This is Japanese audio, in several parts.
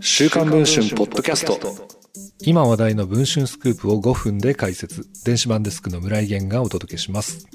週刊文春ポッドキャスト。今話題の文春スクープを5分で解説。電子版デスクの村井源がお届けします。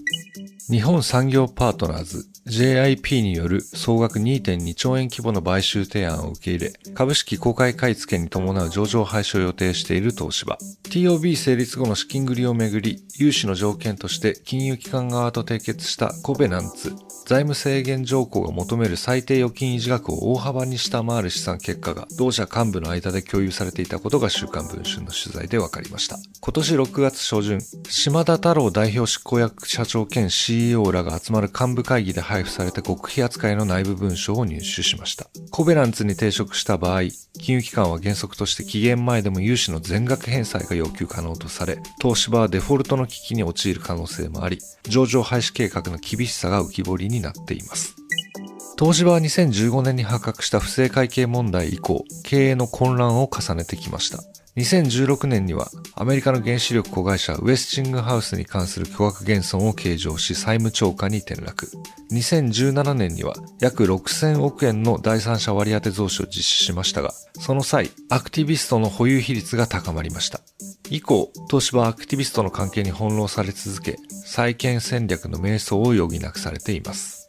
日本産業パートナーズ JIP による総額2.2兆円規模の買収提案を受け入れ、株式公開買い付けに伴う上場廃止を予定している東芝。TOB 成立後の資金繰りをめぐり、融資の条件として金融機関側と締結したコベナンツ、財務制限条項が求める最低預金維持額を大幅に下回る資産結果が同社幹部の間で共有されていたことが週刊文春の取材で分かりました。今年6月初旬、島田太郎代表執行役社長兼 CEO らが集まる幹部会議で配布された極秘扱いの内部文書を入手しました。コベナンツに抵触した場合、金融機関は原則として期限前でも融資の全額返済が要求可能とされ、東芝はデフォルトの危機に陥る可能性もあり、上場廃止計画の厳しさが浮き彫りになっています。東芝は2015年に発覚した不正会計問題以降、経営の混乱を重ねてきました。2016年にはアメリカの原子力子会社ウェスチングハウスに関する巨額減損を計上し債務超過に転落。2017年には約6000億円の第三者割当増資を実施しましたが、その際、アクティビストの保有比率が高まりました。以降、東芝はアクティビストの関係に翻弄され続け、再建戦略の迷走を余儀なくされています。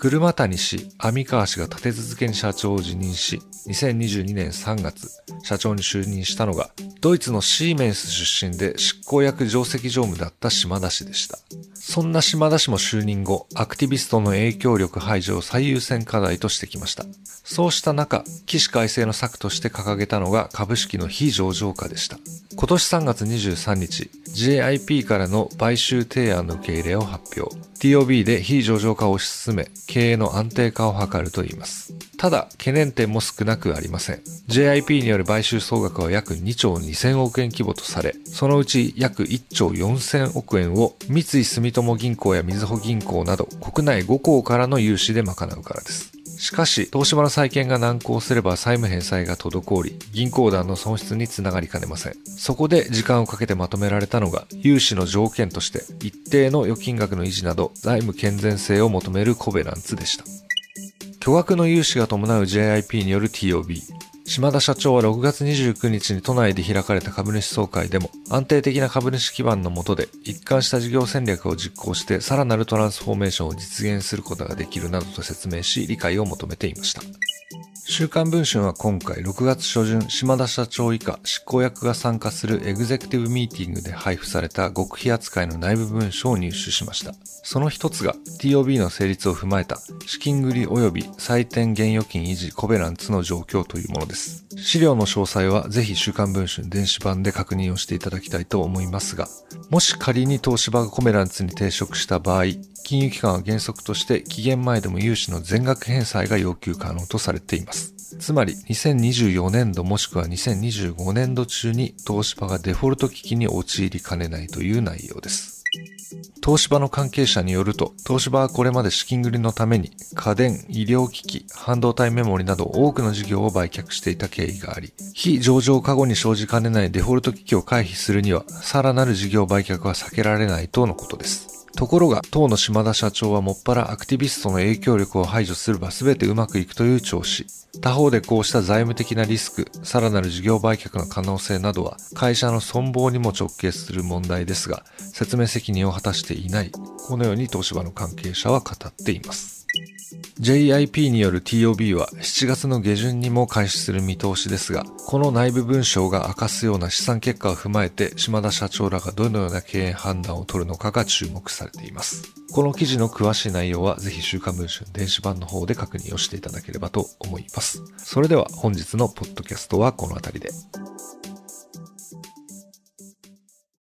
車谷氏、網川氏が立て続けに社長を辞任し、2022年3月、社長に就任したのが、ドイツのシーメンス出身で執行役上席常務だった島田氏でした。そんな島田氏も就任後、アクティビストの影響力排除を最優先課題としてきました。そうした中、起死改正の策として掲げたのが株式の非上場化でした。今年3月23日、JIP からの買収提案の受け入れを発表。TOB で非上場化を推し進め、経営の安定化を図るといいます。ただ、懸念点も少なくありません。JIP による買収総額は約2兆2000億円規模とされ、そのうち約1兆4000億円を三井住友銀行やみずほ銀行など国内5行からの融資で賄うからです。しかし、東芝の再建が難航すれば債務返済が滞り、銀行団の損失につながりかねません。そこで時間をかけてまとめられたのが、融資の条件として一定の預金額の維持など財務健全性を求めるコベランツでした。巨額の融資が伴う JIP による TOB。島田社長は6月29日に都内で開かれた株主総会でも安定的な株主基盤の下で一貫した事業戦略を実行してさらなるトランスフォーメーションを実現することができるなどと説明し理解を求めていました。週刊文春は今回6月初旬、島田社長以下執行役が参加するエグゼクティブミーティングで配布された極秘扱いの内部文書を入手しました。その一つが TOB の成立を踏まえた資金繰り及び採点現預金維持コベランツの状況というものです。資料の詳細はぜひ週刊文春電子版で確認をしていただきたいと思いますが、もし仮に東芝がコベランツに抵触した場合、金融機関は原則として期限前でも融資の全額返済が要求可能とされています。つまり2024年度もしくは2025年度中に東芝がデフォルト危機に陥りかねないという内容です。東芝の関係者によると、東芝はこれまで資金繰りのために家電、医療機器、半導体メモリなど多くの事業を売却していた経緯があり、非上場過後に生じかねないデフォルト危機を回避するには、さらなる事業売却は避けられないとのことです。ところが、当の島田社長はもっぱらアクティビストの影響力を排除すれば全てうまくいくという調子。他方でこうした財務的なリスク、さらなる事業売却の可能性などは会社の存亡にも直結する問題ですが、説明責任を果たしていない。このように東芝の関係者は語っています。JIP による TOB は7月の下旬にも開始する見通しですが、この内部文章が明かすような試算結果を踏まえて、島田社長らがどのような経営判断を取るのかが注目されています。この記事の詳しい内容はぜひ週刊文春電子版の方で確認をしていただければと思います。それでは本日のポッドキャストはこの辺りで。